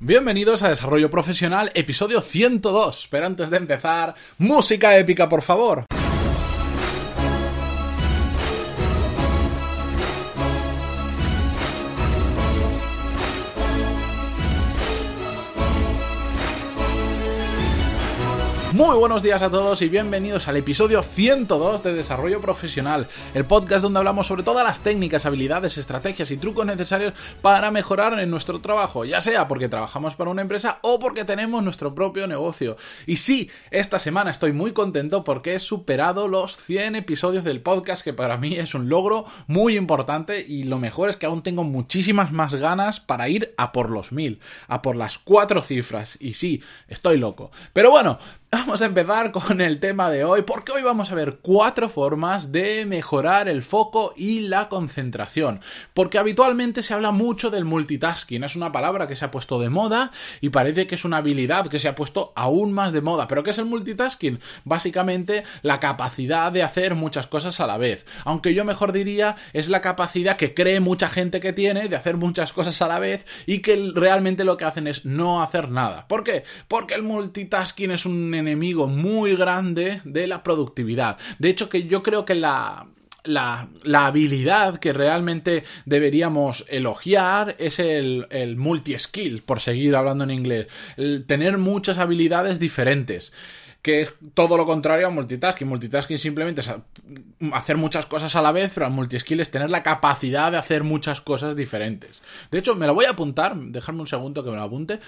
Bienvenidos a Desarrollo Profesional, episodio 102. Pero antes de empezar, música épica, por favor. Muy buenos días a todos y bienvenidos al episodio 102 de Desarrollo Profesional, el podcast donde hablamos sobre todas las técnicas, habilidades, estrategias y trucos necesarios para mejorar en nuestro trabajo, ya sea porque trabajamos para una empresa o porque tenemos nuestro propio negocio. Y sí, esta semana estoy muy contento porque he superado los 100 episodios del podcast, que para mí es un logro muy importante y lo mejor es que aún tengo muchísimas más ganas para ir a por los 1000, a por las cuatro cifras. Y sí, estoy loco. Pero bueno, Vamos a empezar con el tema de hoy, porque hoy vamos a ver cuatro formas de mejorar el foco y la concentración. Porque habitualmente se habla mucho del multitasking, es una palabra que se ha puesto de moda y parece que es una habilidad que se ha puesto aún más de moda. ¿Pero qué es el multitasking? Básicamente la capacidad de hacer muchas cosas a la vez. Aunque yo mejor diría es la capacidad que cree mucha gente que tiene de hacer muchas cosas a la vez y que realmente lo que hacen es no hacer nada. ¿Por qué? Porque el multitasking es un enemigo muy grande de la productividad. De hecho, que yo creo que la, la, habilidad que realmente deberíamos elogiar es el, el multi-skill, por seguir hablando en inglés. El tener muchas habilidades diferentes que es todo lo contrario a multitasking. Multitasking simplemente es hacer muchas cosas a la vez, pero multi-skill es tener la capacidad de hacer muchas cosas diferentes. De hecho, me lo voy a apuntar, dejadme un segundo que me lo apunte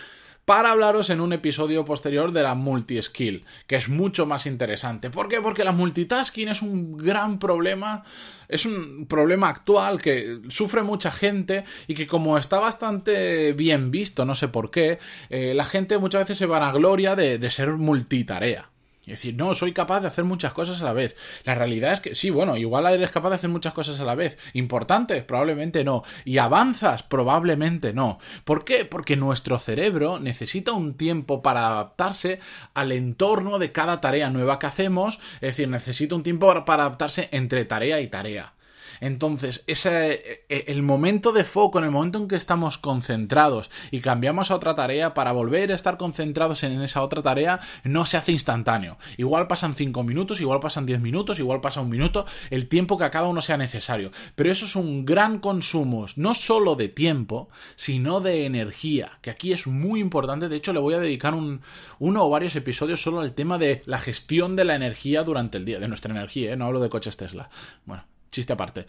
para hablaros en un episodio posterior de la multi-skill, que es mucho más interesante. ¿Por qué? Porque la multitasking es un gran problema, es un problema actual que sufre mucha gente y que como está bastante bien visto, no sé por qué, eh, la gente muchas veces se vanagloria de, de ser multitarea. Es decir, no, soy capaz de hacer muchas cosas a la vez. La realidad es que sí, bueno, igual eres capaz de hacer muchas cosas a la vez. Importantes, probablemente no. Y avanzas, probablemente no. ¿Por qué? Porque nuestro cerebro necesita un tiempo para adaptarse al entorno de cada tarea nueva que hacemos. Es decir, necesita un tiempo para adaptarse entre tarea y tarea. Entonces, ese, e, el momento de foco, en el momento en que estamos concentrados y cambiamos a otra tarea para volver a estar concentrados en esa otra tarea, no se hace instantáneo. Igual pasan 5 minutos, igual pasan 10 minutos, igual pasa un minuto, el tiempo que a cada uno sea necesario. Pero eso es un gran consumo, no solo de tiempo, sino de energía, que aquí es muy importante. De hecho, le voy a dedicar un, uno o varios episodios solo al tema de la gestión de la energía durante el día, de nuestra energía, ¿eh? no hablo de coches Tesla. Bueno, chiste aparte.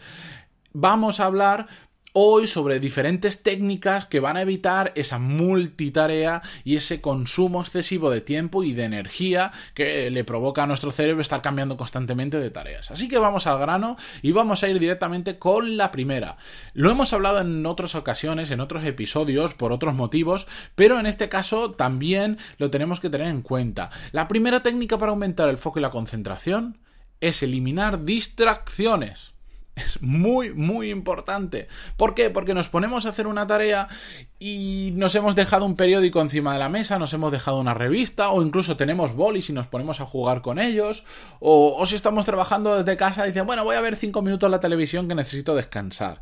Vamos a hablar hoy sobre diferentes técnicas que van a evitar esa multitarea y ese consumo excesivo de tiempo y de energía que le provoca a nuestro cerebro estar cambiando constantemente de tareas. Así que vamos al grano y vamos a ir directamente con la primera. Lo hemos hablado en otras ocasiones, en otros episodios, por otros motivos, pero en este caso también lo tenemos que tener en cuenta. La primera técnica para aumentar el foco y la concentración es eliminar distracciones. Es muy, muy importante. ¿Por qué? Porque nos ponemos a hacer una tarea y nos hemos dejado un periódico encima de la mesa, nos hemos dejado una revista, o incluso tenemos bolis y nos ponemos a jugar con ellos, o, si estamos trabajando desde casa dicen, bueno, voy a ver cinco minutos la televisión que necesito descansar.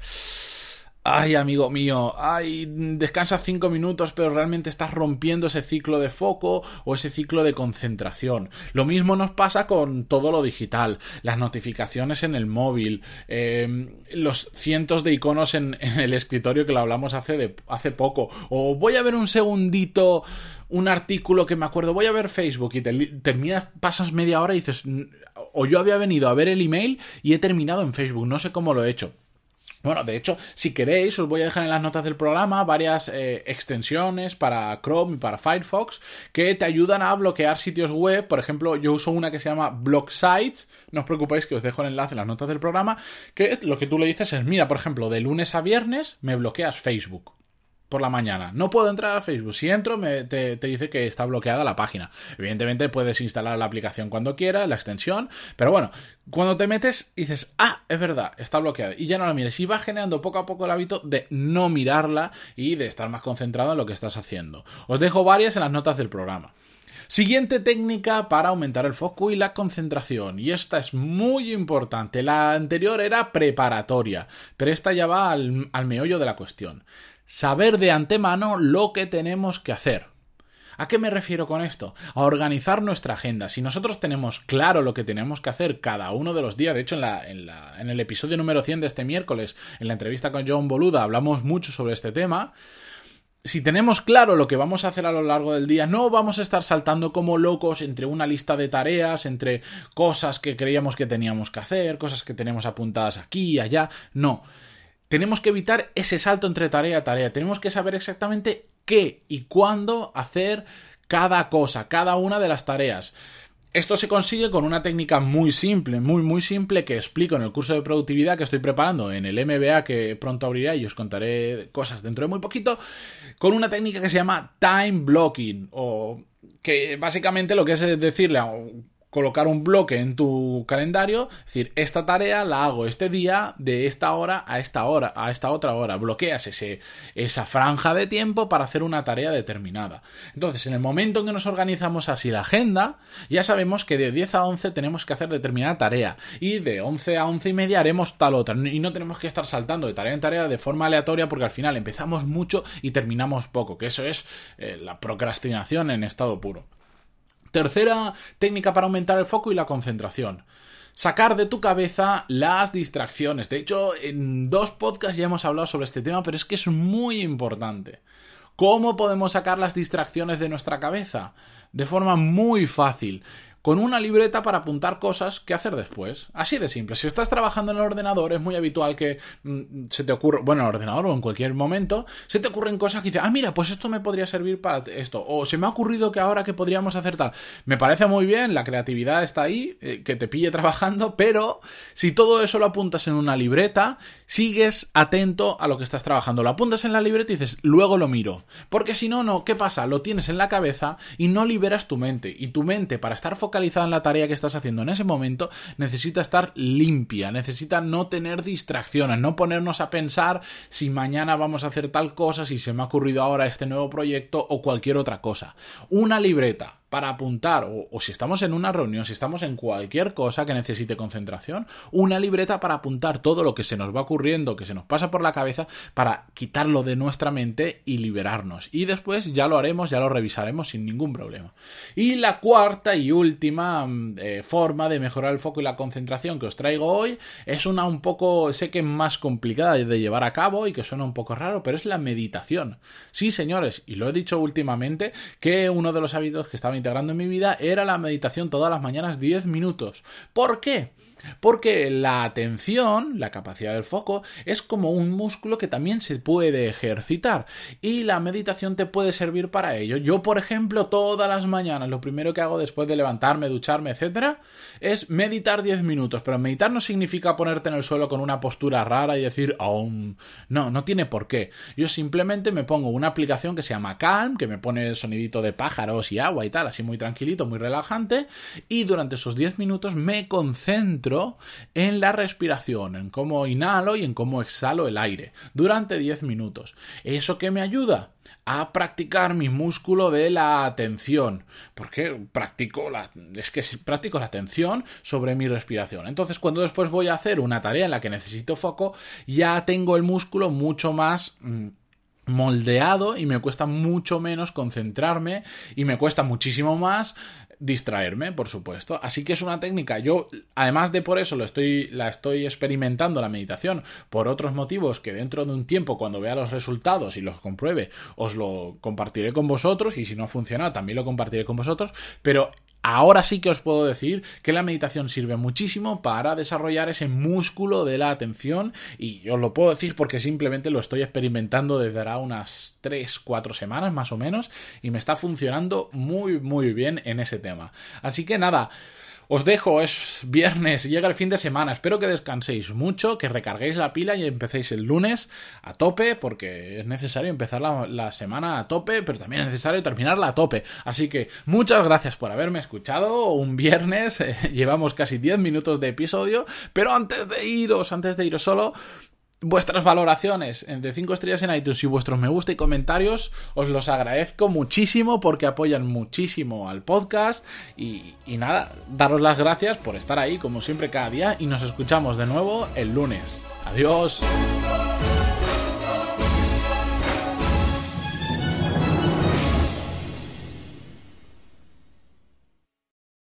Ay, amigo mío, ay, descansas cinco minutos, pero realmente estás rompiendo ese ciclo de foco o ese ciclo de concentración. Lo mismo nos pasa con todo lo digital, las notificaciones en el móvil, em, los cientos de iconos en, el escritorio que lo hablamos hace, de, hace poco. O voy a ver un segundito un artículo que me acuerdo, voy a ver Facebook y terminas, pasas media hora y dices, o yo había venido a ver el email y he terminado en Facebook, no sé cómo lo he hecho. Bueno, de hecho, si queréis, os voy a dejar en las notas del programa varias eh, extensiones para Chrome y para Firefox que te ayudan a bloquear sitios web. Por ejemplo, yo uso una que se llama Block Sites. No os preocupéis que os dejo el enlace en las notas del programa. Que lo que tú le dices es, mira, por ejemplo, de lunes a viernes me bloqueas Facebook por la mañana. No puedo entrar a Facebook. Si entro, me, te, dice que está bloqueada la página. Evidentemente puedes instalar la aplicación cuando quieras, la extensión, pero bueno, cuando te metes dices, ah, es verdad, está bloqueada y ya no la mires. Y va generando poco a poco el hábito de no mirarla y de estar más concentrado en lo que estás haciendo. Os dejo varias en las notas del programa. Siguiente técnica para aumentar el foco y la concentración. Y esta es muy importante. La anterior era preparatoria, pero esta ya va al, al meollo de la cuestión saber de antemano lo que tenemos que hacer. ¿A qué me refiero con esto? A organizar nuestra agenda. Si nosotros tenemos claro lo que tenemos que hacer cada uno de los días, de hecho en, la, en, el episodio número 100 de este miércoles, en la entrevista con John Boluda, hablamos mucho sobre este tema, si tenemos claro lo que vamos a hacer a lo largo del día, no vamos a estar saltando como locos entre una lista de tareas, entre cosas que creíamos que teníamos que hacer, cosas que tenemos apuntadas aquí y allá. No. Tenemos que evitar ese salto entre tarea y tarea. Tenemos que saber exactamente qué y cuándo hacer cada cosa, cada una de las tareas. Esto se consigue con una técnica muy simple, muy muy simple que explico en el curso de productividad que estoy preparando en el MBA que pronto abrirá y os contaré cosas dentro de muy poquito, con una técnica que se llama time blocking o que básicamente lo que es decirle a colocar un bloque en tu calendario, es decir, esta tarea la hago este día de esta hora a esta hora, a esta otra hora. Bloqueas esa franja de tiempo para hacer una tarea determinada. Entonces, en el momento en que nos organizamos así la agenda, ya sabemos que de 10 a 11 tenemos que hacer determinada tarea y de 11 a 11 y media haremos tal otra. Y no tenemos que estar saltando de tarea en tarea de forma aleatoria porque al final empezamos mucho y terminamos poco, que eso es eh, la procrastinación en estado puro. Tercera técnica para aumentar el foco y la concentración. Sacar de tu cabeza las distracciones. De hecho, en dos podcasts ya hemos hablado sobre este tema, pero es que es muy importante. ¿Cómo podemos sacar las distracciones de nuestra cabeza? De forma muy fácil con una libreta para apuntar cosas que hacer después. Así de simple. Si estás trabajando en el ordenador, es muy habitual que mm, se te ocurra, bueno, en el ordenador o en cualquier momento, se te ocurren cosas que dices, ah, mira, pues esto me podría servir para esto. O se me ha ocurrido que ahora que podríamos hacer tal. Me parece muy bien, la creatividad está ahí, eh, que te pille trabajando, pero si todo eso lo apuntas en una libreta, sigues atento a lo que estás trabajando. Lo apuntas en la libreta y dices, luego lo miro. Porque si no, no, ¿qué pasa? Lo tienes en la cabeza y no liberas tu mente. Y tu mente, para estar focalizada, focalizada en la tarea que estás haciendo en ese momento, necesita estar limpia, necesita no tener distracciones, no ponernos a pensar si mañana vamos a hacer tal cosa, si se me ha ocurrido ahora este nuevo proyecto o cualquier otra cosa. Una libreta para apuntar, o, si estamos en una reunión, si estamos en cualquier cosa que necesite concentración, una libreta para apuntar todo lo que se nos va ocurriendo, que se nos pasa por la cabeza, para quitarlo de nuestra mente y liberarnos. Y después ya lo haremos, ya lo revisaremos sin ningún problema. Y la cuarta y última mm, eh, forma de mejorar el foco y la concentración que os traigo hoy es una un poco, sé que más complicada de llevar a cabo y que suena un poco raro, pero es la meditación. Sí, señores, y lo he dicho últimamente, que uno de los hábitos que estaba integrando en mi vida era la meditación todas las mañanas 10 minutos. ¿Por qué? Porque la atención, la capacidad del foco, es como un músculo que también se puede ejercitar y la meditación te puede servir para ello. Yo, por ejemplo, todas las mañanas lo primero que hago después de levantarme, ducharme, etcétera, es meditar 10 minutos. Pero meditar no significa ponerte en el suelo con una postura rara y decir, aún no, no tiene por qué. Yo simplemente me pongo una aplicación que se llama Calm, que me pone el sonidito de pájaros y agua y tal, así muy tranquilito, muy relajante, y durante esos 10 minutos me concentro en la respiración, en cómo inhalo y en cómo exhalo el aire durante 10 minutos. ¿Eso qué me ayuda? a practicar mi músculo de la atención. Porque practico la, es que practico la atención sobre mi respiración. Entonces, cuando después voy a hacer una tarea en la que necesito foco, ya tengo el músculo mucho más mm, moldeado y me cuesta mucho menos concentrarme y me cuesta muchísimo más distraerme, por supuesto. Así que es una técnica. Yo, además de por eso, lo estoy, la estoy experimentando la meditación por otros motivos que dentro de un tiempo, cuando vea los resultados y los compruebe, os lo compartiré con vosotros. Y si no funciona, también lo compartiré con vosotros. Pero Ahora sí que os puedo decir que la meditación sirve muchísimo para desarrollar ese músculo de la atención y os lo puedo decir porque simplemente lo estoy experimentando desde ahora unas 3-4 semanas más o menos y me está funcionando muy muy bien en ese tema. Así que nada, os dejo, es viernes, llega el fin de semana. Espero que descanséis mucho, que recarguéis la pila y empecéis el lunes a tope, porque es necesario empezar la, semana a tope, pero también es necesario terminarla a tope. Así que muchas gracias por haberme escuchado. Un viernes, eh, llevamos casi 10 minutos de episodio, pero antes de iros, antes de iros solo, vuestras valoraciones de 5 estrellas en iTunes y vuestros me gusta y comentarios os los agradezco muchísimo porque apoyan muchísimo al podcast y, y, nada, daros las gracias por estar ahí como siempre cada día y nos escuchamos de nuevo el lunes. Adiós.